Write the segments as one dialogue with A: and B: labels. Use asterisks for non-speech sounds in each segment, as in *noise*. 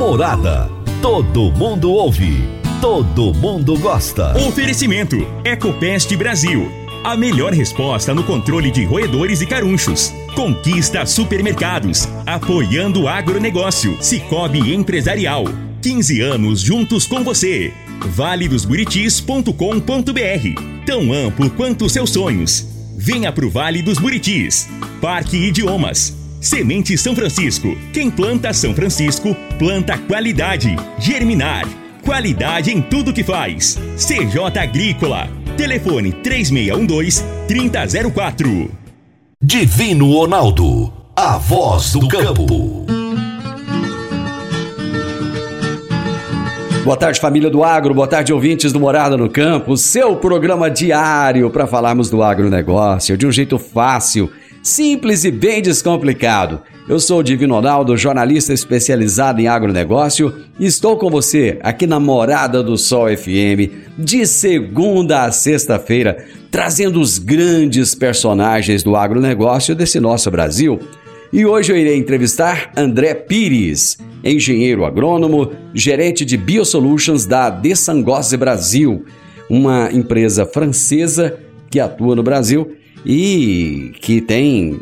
A: Morada. Todo mundo ouve. Todo mundo gosta.
B: Oferecimento: Ecopest Brasil. A melhor resposta no controle de roedores e carunchos. Conquista supermercados. Apoiando o agronegócio. Cicobi Empresarial. 15 anos juntos com você. valedosburitis.com.br Tão amplo quanto os seus sonhos. Venha pro Vale dos Buritis. Parque Idiomas. Semente São Francisco. Quem planta São Francisco, planta qualidade. Germinar. Qualidade em tudo que faz. CJ Agrícola. Telefone 3612-3004.
A: Divino Ronaldo. A voz do campo.
C: Boa tarde, família do agro. Boa tarde, ouvintes do Morada no Campo. Seu programa diário para falarmos do agronegócio de um jeito fácil, simples e bem descomplicado. Eu sou o Divino Ronaldo, jornalista especializado em agronegócio, e estou com você aqui na Morada do Sol FM, de segunda a sexta-feira, trazendo os grandes personagens do agronegócio desse nosso Brasil. E hoje eu irei entrevistar André Pires, engenheiro agrônomo, gerente de Biosolutions da Dessangose Brasil, uma empresa francesa que atua no Brasil e que tem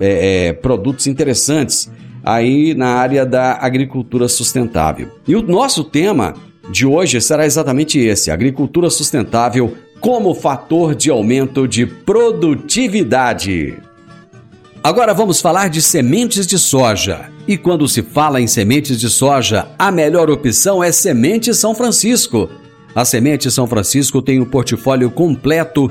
C: é, é, produtos interessantes aí na área da agricultura sustentável. E o nosso tema de hoje será exatamente esse: agricultura sustentável como fator de aumento de produtividade. Agora vamos falar de sementes de soja. E quando se fala em sementes de soja, a melhor opção é Semente São Francisco. A Semente São Francisco tem um portfólio completo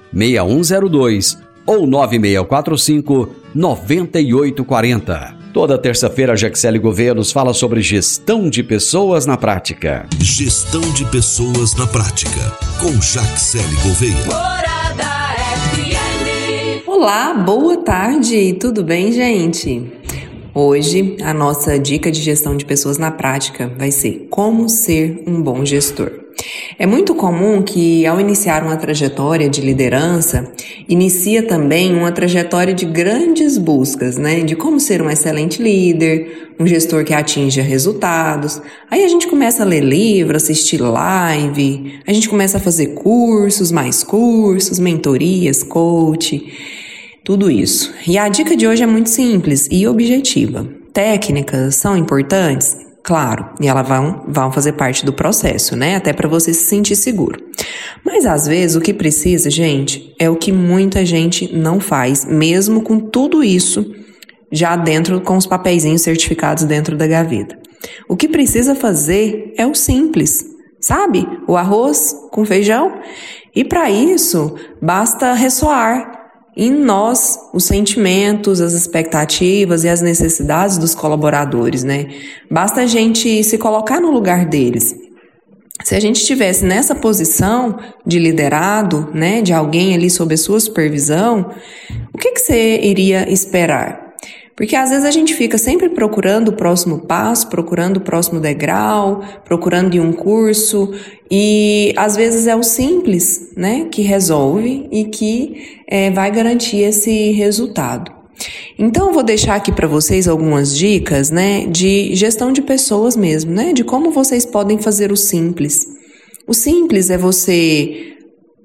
C: 3612-6102 ou 9645-9840. Toda terça-feira, a Jaxele Gouveia nos fala sobre gestão de pessoas na prática.
A: Gestão de pessoas na prática, com Jaxele Gouveia.
D: Morada FM.
E: Olá, boa tarde, tudo bem, gente? Hoje, a nossa dica de gestão de pessoas na prática vai ser como ser um bom gestor. É muito comum que, ao iniciar uma trajetória de liderança, inicia também uma trajetória de grandes buscas, né? De como ser um excelente líder, um gestor que atinja resultados. Aí a gente começa a ler livro, assistir live, a gente começa a fazer cursos, mais cursos, mentorias, coach, tudo isso. E a dica de hoje é muito simples e objetiva. Técnicas são importantes? Claro, e elas vão, vão fazer parte do processo, né? Até para você se sentir seguro. Mas às vezes o que precisa, gente, é o que muita gente não faz, mesmo com tudo isso já dentro com os papeizinhos certificados dentro da gaveta. O que precisa fazer é o simples. sabe? O arroz com feijão. E para isso, basta ressoar em nós os sentimentos, as expectativas e as necessidades dos colaboradores, né? Basta a gente se colocar no lugar deles. Se a gente estivesse nessa posição de liderado, né, de alguém ali sob a sua supervisão, o que, que você iria esperar? Porque às vezes a gente fica sempre procurando o próximo passo, procurando o próximo degrau, procurando um curso, e às vezes é o simples, né, que resolve e que é, vai garantir esse resultado. Então eu vou deixar aqui para vocês algumas dicas, né, de gestão de pessoas mesmo, né, de como vocês podem fazer o simples. O simples é você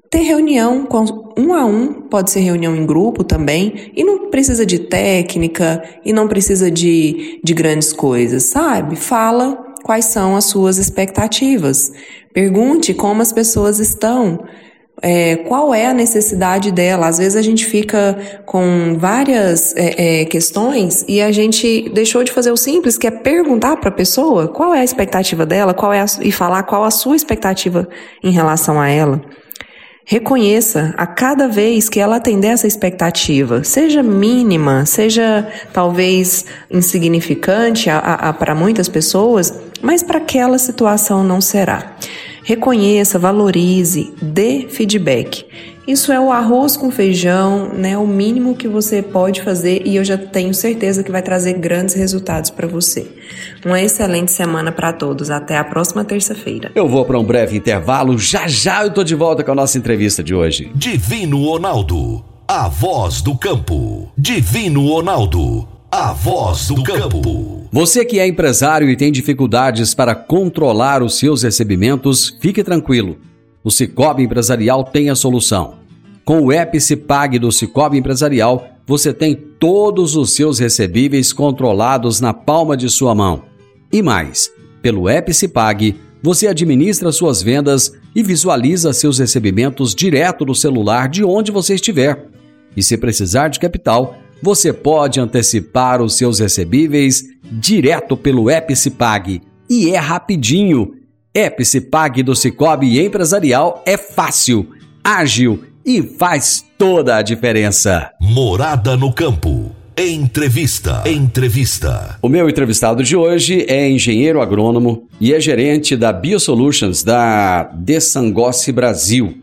E: ter reunião com um a um, pode ser reunião em grupo também, e não precisa de técnica, e não precisa de, de grandes coisas, sabe? Fala quais são as suas expectativas. Pergunte como as pessoas estão. É, qual é a necessidade dela? Às vezes a gente fica com várias é, é, questões e a gente deixou de fazer o simples, que é perguntar para a pessoa qual é a expectativa dela, qual é a, e falar qual a sua expectativa em relação a ela. Reconheça a cada vez que ela atender essa expectativa, seja mínima, seja talvez insignificante para muitas pessoas, mas para aquela situação não será. Reconheça, valorize, dê feedback. Isso é o arroz com feijão, né? O mínimo que você pode fazer e eu já tenho certeza que vai trazer grandes resultados para você. Uma excelente semana para todos. Até a próxima terça-feira.
C: Eu vou para um breve intervalo. Já já eu tô de volta com a nossa entrevista de hoje.
A: Divino Ronaldo, a voz do campo. Divino Ronaldo, a voz do campo.
C: Você que é empresário e tem dificuldades para controlar os seus recebimentos, fique tranquilo. O Cicobi Empresarial tem a solução. Com o app do Cicobi Empresarial, você tem todos os seus recebíveis controlados na palma de sua mão. E mais, pelo app você administra suas vendas e visualiza seus recebimentos direto no celular de onde você estiver. E se precisar de capital, você pode antecipar os seus recebíveis direto pelo app. E é rapidinho Epicipag do Cicobi Empresarial é fácil, ágil e faz toda a diferença.
A: Morada no campo. Entrevista. Entrevista.
C: O meu entrevistado de hoje é engenheiro agrônomo e é gerente da Biosolutions da Desangossi Brasil.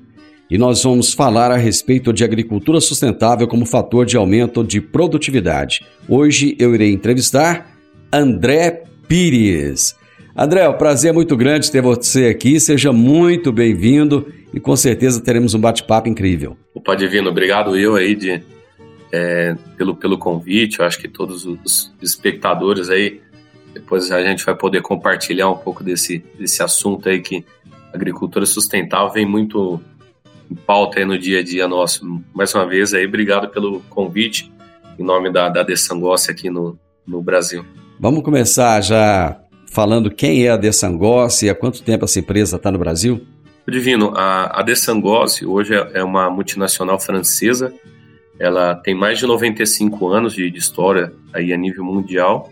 C: E nós vamos falar a respeito de agricultura sustentável como fator de aumento de produtividade. Hoje eu irei entrevistar André Pires. André, o prazer é muito grande ter você aqui. Seja muito bem-vindo e com certeza teremos um bate-papo incrível.
F: Opa, Divino, obrigado eu aí de, é, pelo, pelo convite. Eu acho que todos os espectadores aí, depois a gente vai poder compartilhar um pouco desse, desse assunto aí que agricultura sustentável vem muito em pauta aí no dia a dia nosso. Mais uma vez aí, obrigado pelo convite em nome da, da Dessangossi aqui no, no Brasil.
C: Vamos começar já falando quem é a Dessangossi e há quanto tempo essa empresa está no Brasil?
F: Divino, a, a hoje é, é uma multinacional francesa, ela tem mais de 95 anos de, de história aí a nível mundial,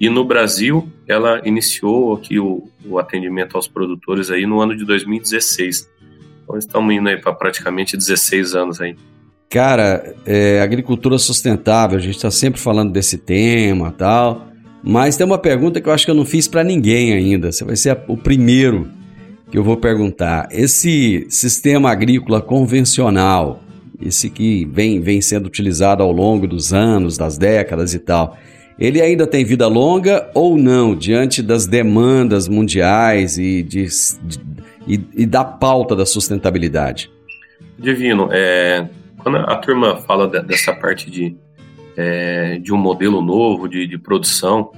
F: e no Brasil ela iniciou aqui o, o atendimento aos produtores aí no ano de 2016. Então estamos indo aí para praticamente 16 anos aí.
C: Cara, é, agricultura sustentável, a gente está sempre falando desse tema tal. Mas tem uma pergunta que eu acho que eu não fiz para ninguém ainda. Você vai ser o primeiro que eu vou perguntar. Esse sistema agrícola convencional, esse que vem, vem sendo utilizado ao longo dos anos, das décadas e tal, ele ainda tem vida longa ou não, diante das demandas mundiais e, de, de, e, e da pauta da sustentabilidade?
F: Divino, é, quando a turma fala dessa parte de é, de um modelo novo de, de, produção.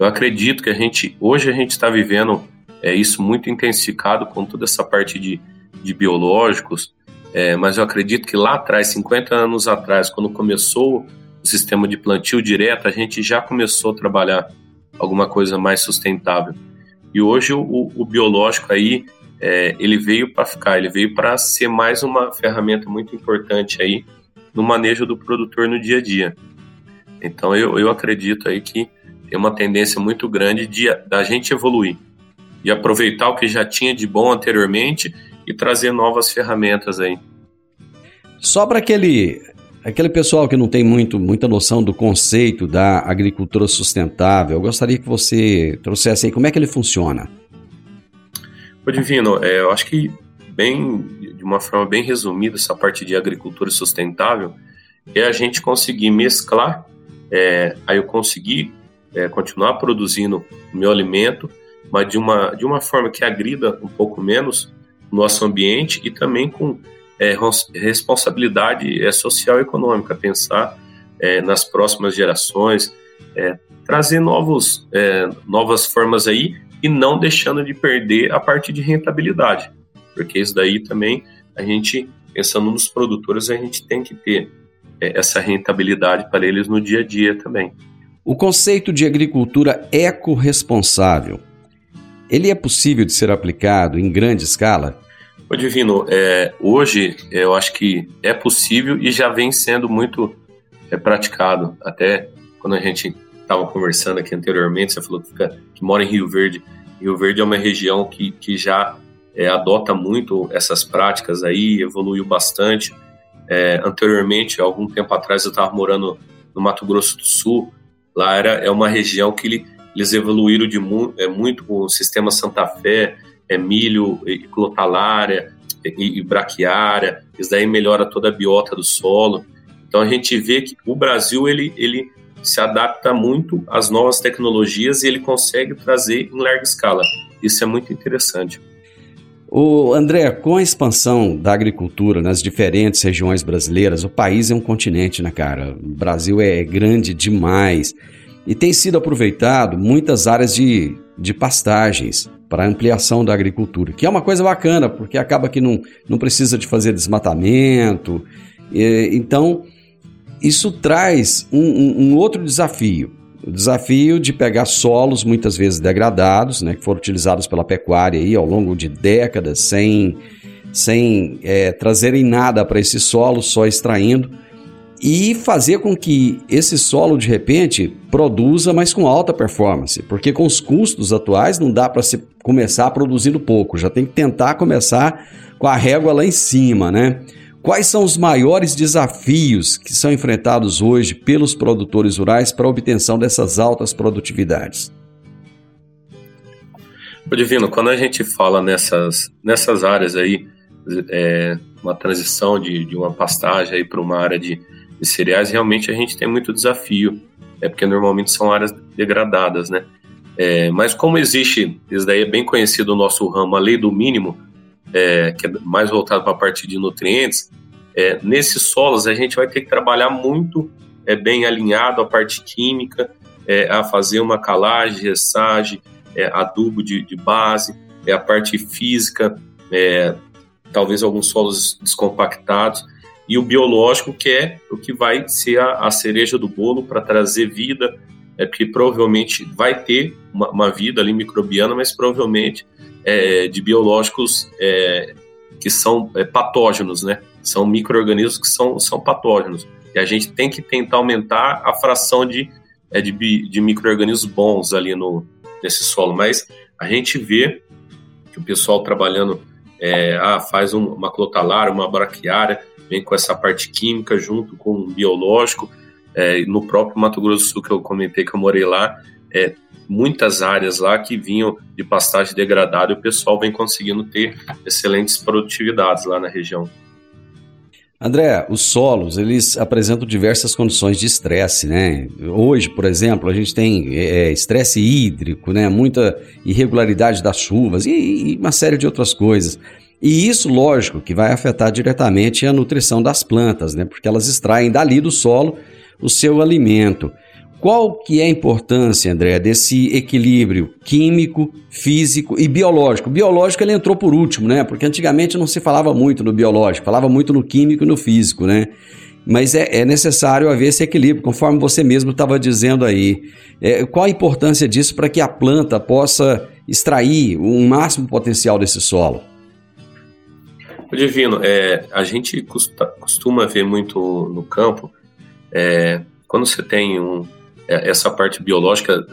F: Eu acredito que a gente hoje a gente está vivendo é, isso muito intensificado com toda essa parte de, de biológicos, é, mas eu acredito que lá atrás, 50 anos atrás, quando começou o sistema de plantio direto, a gente já começou a trabalhar alguma coisa mais sustentável. E hoje o, o biológico aí é, ele veio para ficar, ele veio para ser mais uma ferramenta muito importante aí no manejo do produtor no dia a dia. Então eu, eu acredito aí que tem uma tendência muito grande de da gente evoluir. De aproveitar o que já tinha de bom anteriormente e trazer novas ferramentas aí.
C: Só para aquele aquele pessoal que não tem muito, muita noção do conceito da agricultura sustentável, eu gostaria que você trouxesse aí como é que ele funciona.
F: Ô Divino, é, eu acho que bem, de uma forma bem resumida, essa parte de agricultura sustentável é a gente conseguir mesclar, é, aí eu conseguir é, continuar produzindo o meu alimento, mas de uma, de uma forma que agrida um pouco menos o nosso ambiente e também com é, responsabilidade é, social e econômica, pensar é, nas próximas gerações, é, trazer novos, é, novas formas aí e não deixando de perder a parte de rentabilidade, porque isso daí também a gente, pensando nos produtores, a gente tem que ter é, essa rentabilidade para eles no dia a dia também.
C: O conceito de agricultura ecorresponsável, ele é possível de ser aplicado em grande escala?
F: O Divino, é, hoje eu acho que é possível e já vem sendo muito é, praticado. Até quando a gente estava conversando aqui anteriormente, você falou que, fica, que, mora em Rio Verde. Rio Verde é uma região que, que já é, adota muito essas práticas aí, evoluiu bastante. É, anteriormente, algum tempo atrás, eu estava morando no Mato Grosso do Sul. Lá era, é uma região que eles evoluíram de mu é, muito com o sistema Santa Fé, é milho e clotalária e, e braquiária, isso daí melhora toda a biota do solo. Então a gente vê que o Brasil ele, ele se adapta muito às novas tecnologias e ele consegue trazer em larga escala. Isso é muito interessante.
C: O André, com a expansão da agricultura nas diferentes regiões brasileiras, o país é um continente, né, cara? O Brasil é grande demais e tem sido aproveitado muitas áreas de, de pastagens para ampliação da agricultura, que é uma coisa bacana, porque acaba que não, não precisa de fazer desmatamento. E, então, isso traz um, um, um, outro desafio. O desafio de pegar solos muitas vezes degradados, né, que foram utilizados pela pecuária aí ao longo de décadas, sem, sem é, trazerem nada para esse solo, só extraindo e fazer com que esse solo de repente produza, mas com alta performance, porque com os custos atuais não dá para se começar produzindo pouco, já tem que tentar começar com a régua lá em cima, né? Quais são os maiores desafios que são enfrentados hoje pelos produtores rurais para a obtenção dessas altas produtividades?
F: O Divino, quando a gente fala nessas, nessas áreas aí, é, uma transição de, de uma pastagem para uma área de, de cereais, realmente a gente tem muito desafio, é porque normalmente são áreas degradadas, né? É, mas como existe, isso daí é bem conhecido o nosso ramo, a lei do mínimo, é, que é mais voltado para a parte de nutrientes, é, nesses solos a gente vai ter que trabalhar muito é, bem alinhado a parte química, é, a fazer uma calagem, ressagem, é, adubo de, de, base, é, a parte física, é, talvez alguns solos descompactados, e o biológico, que é o que vai ser a, a cereja do bolo para trazer vida, é porque provavelmente vai ter uma, uma vida ali microbiana, mas provavelmente é, de biológicos é, que são é, patógenos, né? São micro-organismos que são, são patógenos. E a gente tem que tentar aumentar a fração de, é, de, de micro-organismos bons ali no, nesse solo. Mas a gente vê que o pessoal trabalhando, é, ah, faz um, uma clotalária, uma braquiária, vem com essa parte química junto com o biológico. É, no próprio Mato Grosso do Sul, que eu comentei que eu morei lá, é, muitas áreas lá que vinham de pastagem degradada e o pessoal vem conseguindo ter excelentes produtividades lá na região.
C: André, os solos, eles apresentam diversas condições de estresse, né? Hoje, por exemplo, a gente tem é, estresse hídrico, né? Muita irregularidade das chuvas e, e uma série de outras coisas. E isso, lógico, que vai afetar diretamente a nutrição das plantas, né? Porque elas extraem dali do solo o seu alimento. Qual que é a importância, André, desse equilíbrio químico, físico e biológico? O biológico ele entrou por último, né? Porque antigamente não se falava muito no biológico, falava muito no químico e no físico, né? Mas é, é necessário haver esse equilíbrio, conforme você mesmo estava dizendo aí. É, qual a importância disso para que a planta possa extrair o máximo potencial desse solo?
F: Divino, é, a gente costuma ver muito no campo, é, quando você tem um, é, essa parte biológica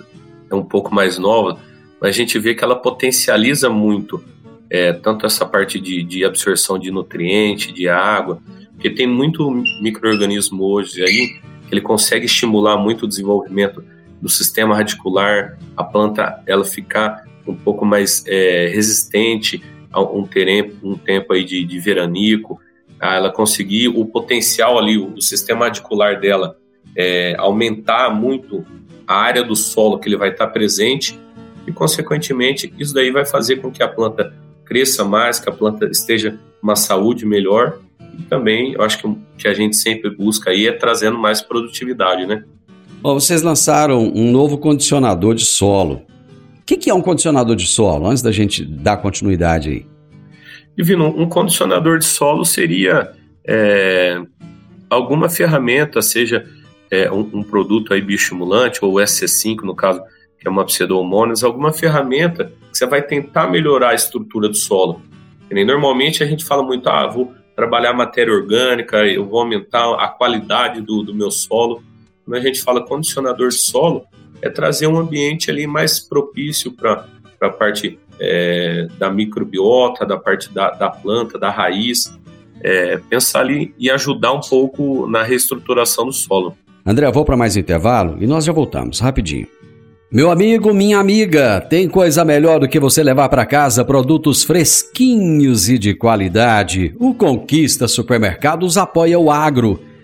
F: é um pouco mais nova, mas a gente vê que ela potencializa muito é, tanto essa parte de, de absorção de nutriente, de água, porque tem muito microorganismo hoje aí ele consegue estimular muito o desenvolvimento do sistema radicular, a planta ela ficar um pouco mais é, resistente um tempo, um tempo aí de, de veranico, ela conseguir o potencial ali, o, sistema radicular dela é, aumentar muito a área do solo que ele vai estar presente e, consequentemente, isso daí vai fazer com que a planta cresça mais, que a planta esteja uma saúde melhor e também, eu acho que o que a gente sempre busca aí é trazendo mais produtividade, né?
C: Bom, vocês lançaram um novo condicionador de solo. O que, que é um condicionador de solo? Antes da gente dar continuidade aí.
F: Divino, um condicionador de solo seria é, alguma ferramenta, seja é, um, um, produto aí bioestimulante, ou SC5 no caso, que é uma pseudomonas, alguma ferramenta que você vai tentar melhorar a estrutura do solo. normalmente a gente fala muito, ah, vou trabalhar matéria orgânica, eu vou aumentar a qualidade do, do meu solo. Quando a gente fala condicionador de solo, é trazer um ambiente ali mais propício para a parte é, da microbiota, da parte da, da planta, da raiz, é, pensar ali e ajudar um pouco na reestruturação do solo.
C: André, vou para mais intervalo e nós já voltamos, rapidinho. Meu amigo, minha amiga, tem coisa melhor do que você levar para casa produtos fresquinhos e de qualidade. O Conquista Supermercados apoia o agro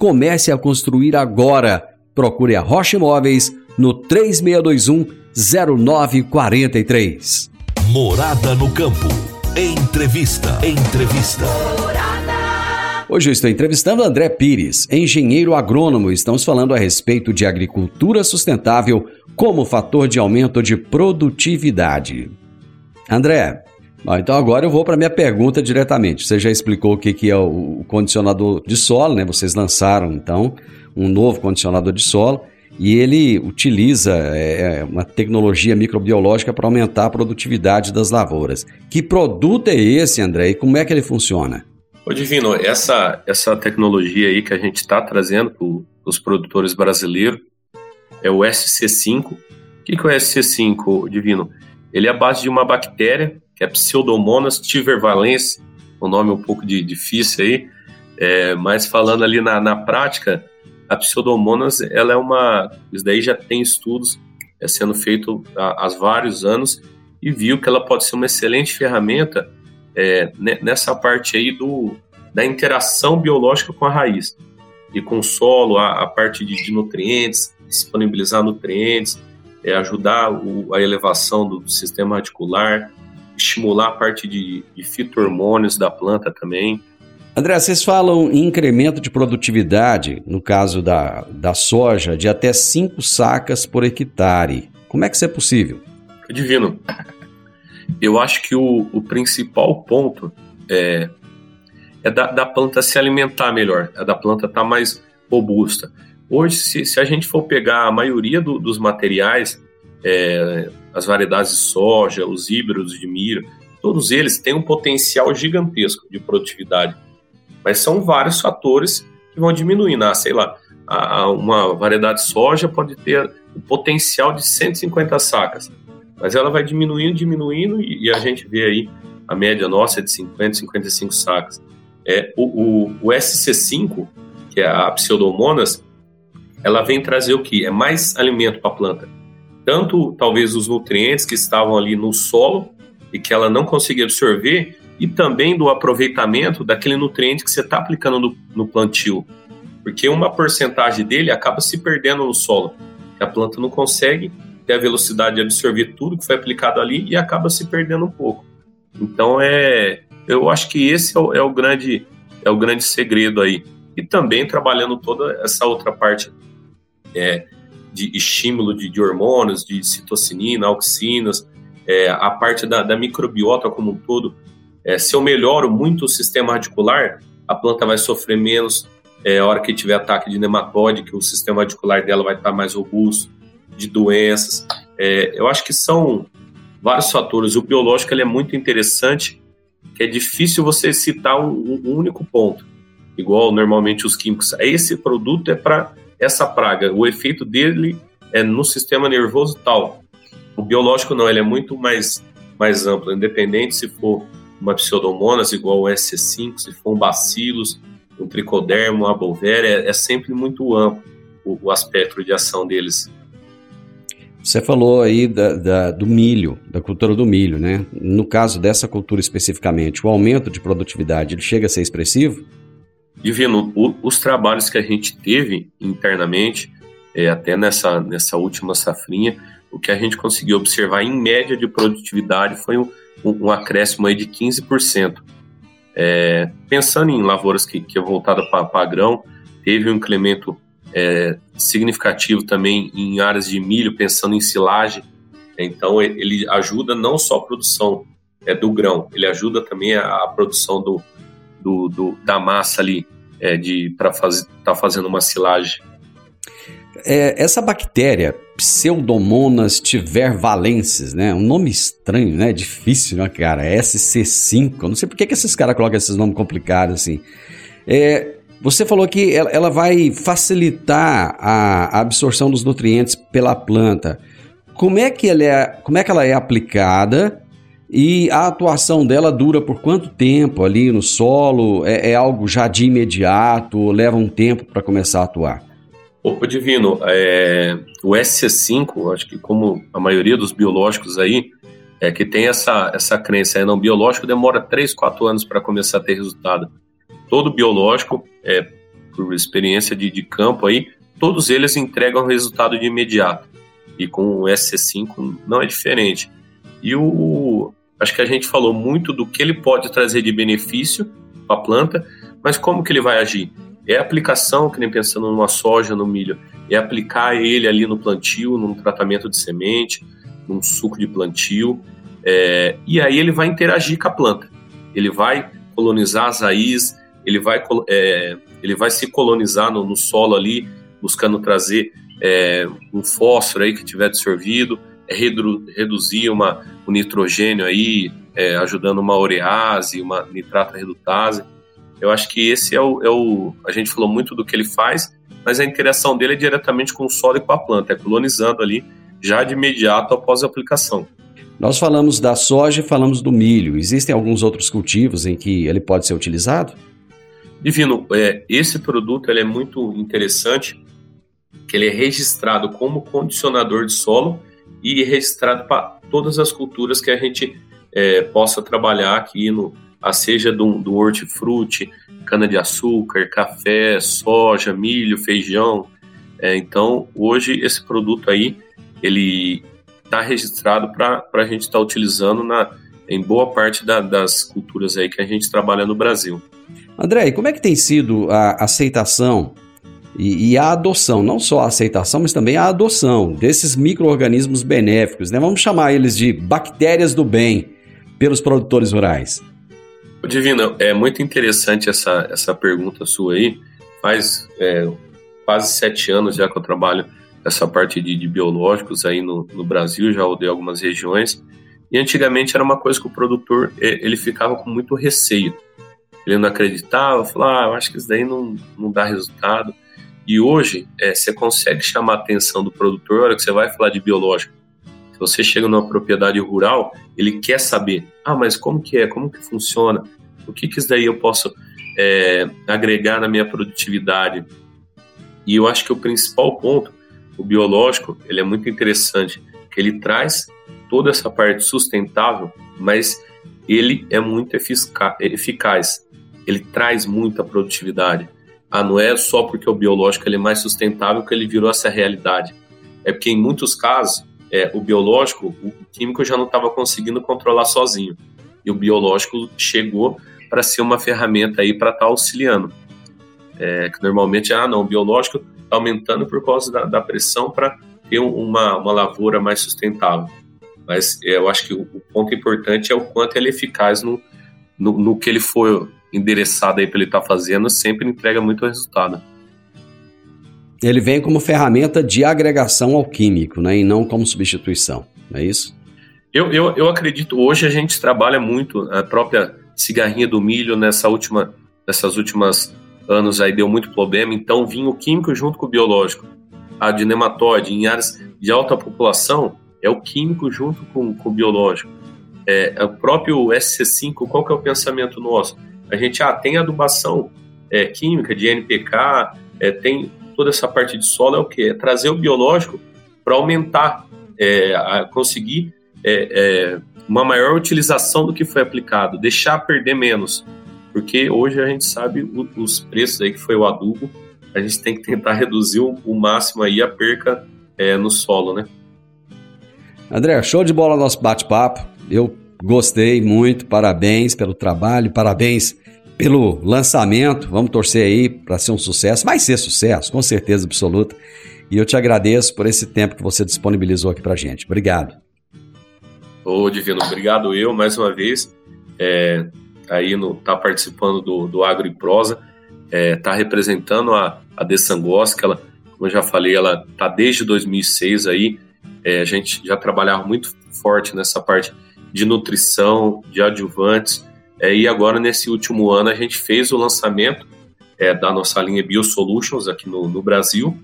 C: Comece a construir agora. Procure a Rocha Imóveis no 3621 0943.
A: Morada no campo. Entrevista. Entrevista.
C: Hoje eu estou entrevistando André Pires, engenheiro agrônomo. Estamos falando a respeito de agricultura sustentável como fator de aumento de produtividade. André, então agora eu vou para minha pergunta diretamente. Você já explicou o que é o condicionador de solo, né? Vocês lançaram então um novo condicionador de solo e ele utiliza é, é, uma tecnologia microbiológica para aumentar a produtividade das lavouras. Que produto é esse, André, e como é que ele funciona?
F: Ô Divino, essa, essa tecnologia aí que a gente está trazendo para os produtores brasileiros é o SC5. O que, que é o SC5, Divino? Ele é a base de uma bactéria, que é Pseudomonas tivervalens, um nome um pouco de, difícil aí, é, mas falando ali na, na prática, a pseudomonas, ela é uma, isso daí já tem estudos é, sendo feito há, há, vários anos e viu que ela pode ser uma excelente ferramenta é, nessa parte aí do, da interação biológica com a raiz e com o solo, a, a parte de, de, nutrientes, disponibilizar nutrientes, é, ajudar o, a elevação do, do, sistema radicular, estimular a parte de, de fito-hormônios da planta também.
C: André, vocês falam em incremento de produtividade, no caso da, da soja, de até 5 sacas por hectare. Como é que isso é possível?
F: Divino. *laughs* Eu acho que o, o principal ponto é, é da, da, planta se alimentar melhor, é da planta estar tá mais robusta. Hoje, se, se, a gente for pegar a maioria do, dos materiais, é, as variedades de soja, os híbridos de milho, todos eles têm um potencial gigantesco de produtividade mas são vários fatores que vão diminuindo. Ah, sei lá, uma variedade de soja pode ter o potencial de 150 sacas, mas ela vai diminuindo, diminuindo, e a gente vê aí a média nossa é de 50, 55 sacas. É, o, o, o SC5, que é a Pseudomonas, ela vem trazer o que? É mais alimento para a planta. Tanto, talvez, os nutrientes que estavam ali no solo, e que ela não consiga absorver, e também do aproveitamento daquele nutriente que você está aplicando no, no plantio. Porque uma porcentagem dele acaba se perdendo no solo. A planta não consegue ter a velocidade de absorver tudo que foi aplicado ali e acaba se perdendo um pouco. Então é, eu acho que esse é o, é o grande é o grande segredo aí. E também trabalhando toda essa outra parte é, de estímulo de, de, hormônios, de citocinina, auxinas, é, a parte da, da, microbiota como um todo. É, se eu melhoro muito o sistema radicular, a planta vai sofrer menos. É, a hora que tiver ataque de nematóide, que o sistema radicular dela vai estar mais robusto, de doenças. É, eu acho que são vários fatores. O biológico é muito interessante, que é difícil você citar um, um único ponto, igual normalmente os químicos. Esse produto é para essa praga, o efeito dele é no sistema nervoso tal. O biológico não, ele é muito mais, mais amplo, independente se for uma pseudomonas igual o SC5, se for um bacilos, um tricodermo, uma bolvéria, é, é sempre muito amplo o, o aspecto de ação deles.
C: Você falou aí da, da, do milho, da cultura do milho, né? No caso dessa cultura especificamente, o aumento de produtividade ele chega a ser expressivo?
F: Divino, o, os trabalhos que a gente teve internamente, é, até nessa, nessa última safrinha, o que a gente conseguiu observar em média de produtividade foi um, um, um acréscimo aí de 15%. É, pensando em lavouras que, que é voltada para grão, teve um incremento é, significativo também em áreas de milho, pensando em silagem. Então, ele ajuda não só a produção é, do grão, ele ajuda também a, a produção do, do, do, da massa ali, é, de para fazer tá fazendo uma silagem.
C: É, essa bactéria, Pseudomonas tivervalensis, né? Um nome estranho, né? Difícil, né, cara? SC5. Eu não sei por que, que esses caras colocam esses nomes complicados assim. É, você falou que ela, ela vai facilitar a, a, absorção dos nutrientes pela planta. Como é que ela é, como é, que ela é aplicada e a atuação dela dura por quanto tempo ali no solo? É, é algo já de imediato? Leva um tempo para começar a atuar?
F: Opa, Divino, é, o SC5, acho que como a maioria dos biológicos aí, é que tem essa, essa crença, é, não, biológico demora 3, 4 anos para começar a ter resultado todo biológico, é, por experiência de, de campo aí, todos eles entregam resultado de imediato. E com o SC5 não é diferente. E o, acho que a gente falou muito do que ele pode trazer de benefício para a planta, mas como que ele vai agir? É aplicação, que nem pensando numa soja, no milho, é aplicar ele ali no plantio, num tratamento de semente, num suco de plantio, é, e aí ele vai interagir com a planta. Ele vai colonizar as raízes, ele vai, é, ele vai se colonizar no, no, solo ali, buscando trazer é, um fósforo aí que tiver absorvido, redu, reduzir uma, o nitrogênio aí, é, ajudando uma urease, uma nitrata redutase. Eu acho que esse é o, é o. A gente falou muito do que ele faz, mas a interação dele é diretamente com o solo e com a planta, é colonizando ali já de imediato após a aplicação.
C: Nós falamos da soja e falamos do milho. Existem alguns outros cultivos em que ele pode ser utilizado?
F: Divino, é, esse produto ele é muito interessante, que ele é registrado como condicionador de solo e registrado para todas as culturas que a gente é, possa trabalhar aqui no, a seja do, do hortifruti, cana-de-açúcar, café, soja, milho, feijão. É, então, hoje esse produto aí, ele está registrado para a gente estar tá utilizando na, em boa parte da, das culturas aí que a gente trabalha no Brasil.
C: André, como é que tem sido a aceitação e, e, a adoção, não só a aceitação, mas também a adoção desses micro-organismos benéficos, né? Vamos chamar eles de bactérias do bem pelos produtores rurais.
F: Divina, é muito interessante essa, essa pergunta sua aí. Faz é, quase sete anos já que eu trabalho essa parte de, de biológicos aí no, no Brasil, já rodei algumas regiões. E antigamente era uma coisa que o produtor ele ficava com muito receio ele não acreditava, falava, ah, eu acho que isso daí não, não dá resultado. E hoje, é, você consegue chamar a atenção do produtor, a hora que você vai falar de biológico. Se você chega numa propriedade rural, ele quer saber, ah, mas como que é, como que funciona, o que que isso daí eu posso é, agregar na minha produtividade. E eu acho que o principal ponto, o biológico, ele é muito interessante. que ele traz toda essa parte sustentável, mas ele é muito eficaz. Ele traz muita produtividade. Ah, não é só porque o biológico ele é mais sustentável que ele virou essa realidade. É porque em muitos casos é, o biológico, o químico já não estava conseguindo controlar sozinho. E o biológico chegou para ser uma ferramenta aí para estar tá auxiliando. É, que normalmente, ah, não, o biológico está aumentando por causa da, da pressão para ter uma, uma lavoura mais sustentável. Mas é, eu acho que o, o, ponto importante é o quanto ele é eficaz no, no, no que ele for endereçado aí para ele estar tá fazendo, sempre entrega muito resultado.
C: Ele vem como ferramenta de agregação ao químico, né, e não como substituição, não é isso?
F: Eu, eu, eu acredito, hoje a gente trabalha muito a própria cigarrinha do milho nessa última, nessas últimas anos aí deu muito problema, então vinha o químico junto com o biológico. A de nematóide em áreas de alta população é o químico junto com, com o biológico. É, é, o próprio SC5, qual que é o pensamento nosso? A gente ah, tem adubação é, química de NPK, é, tem toda essa parte de solo, é o que? É trazer o biológico para aumentar, é, a conseguir é, é, uma maior utilização do que foi aplicado, deixar perder menos. Porque hoje a gente sabe o, os preços aí que foi o adubo, a gente tem que tentar *laughs* reduzir o, o máximo aí a perca no solo, né?
C: André, show de bola nosso bate-papo. Eu gostei muito, parabéns pelo trabalho, parabéns pelo lançamento. Vamos torcer aí para ser um sucesso. Vai ser sucesso, com certeza absoluta. E eu te agradeço por esse tempo que você disponibilizou aqui para gente. Obrigado.
F: Ô, Divino, obrigado eu mais uma vez. É, aí no, tá participando do, do Agro e Prosa, é, tá representando a, a De Sangos, que ela, como eu já falei, ela tá desde 2006 aí, é, a gente já trabalhava muito forte nessa parte de nutrição, de adjuvantes, é, e agora nesse último ano a gente fez o lançamento é, da nossa linha BioSolutions aqui no, no Brasil,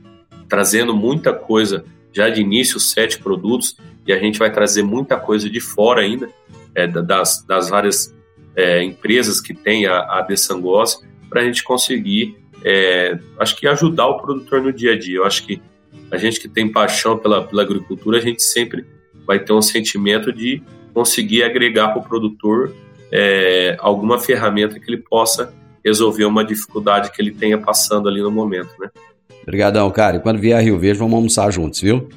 F: trazendo muita coisa já de início, sete produtos, e a gente vai trazer muita coisa de fora ainda, é, das, das várias é, empresas que tem a, a Dessangos para a gente conseguir, é, acho que ajudar o produtor no dia a dia. Eu acho que a gente que tem paixão pela, pela agricultura, a gente sempre vai ter um sentimento de conseguir agregar para o produtor é, alguma ferramenta que ele possa resolver uma dificuldade que ele tenha passando ali no momento, né?
C: Obrigadão, cara. E quando vier a Rio Verde, vamos almoçar juntos, viu?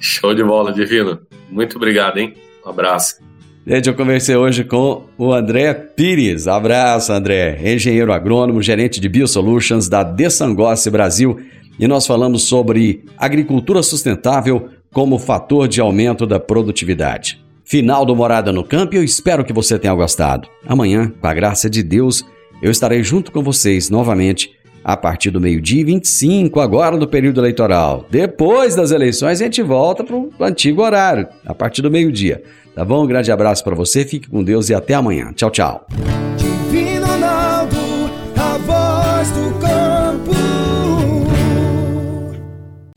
F: Show de bola, Divino. Muito obrigado, hein? Um abraço.
C: Gente, eu conversei hoje com o André Pires. Abraço, André. Engenheiro agrônomo, gerente de Biosolutions da Dessangossi Brasil. E nós falamos sobre agricultura sustentável como fator de aumento da produtividade. Final do Morada no Campo e eu espero que você tenha gostado. Amanhã, com a graça de Deus, eu estarei junto com vocês novamente a partir do meio-dia 25, agora no período eleitoral. Depois das eleições, a gente volta para o antigo horário, a partir do meio-dia. Tá bom? Um grande abraço para você, fique com Deus e até amanhã. Tchau, tchau.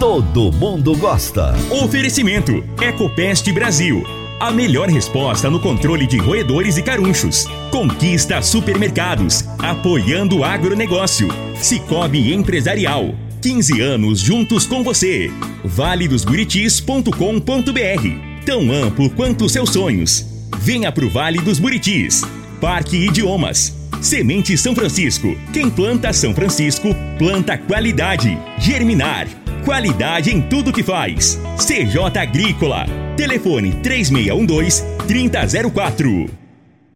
A: Todo mundo gosta.
B: Oferecimento: Ecopest Brasil. A melhor resposta no controle de roedores e carunchos. Conquista supermercados, apoiando o agronegócio. Cicobi Empresarial. 15 anos juntos com você. valedosburitis.com.br. Tão amplo quanto seus sonhos. Venha pro Vale dos Buritis. Parque Idiomas. Semente São Francisco. Quem planta São Francisco, planta qualidade. Germinar. Qualidade em tudo que faz. CJ Agrícola. Telefone 3612 3004.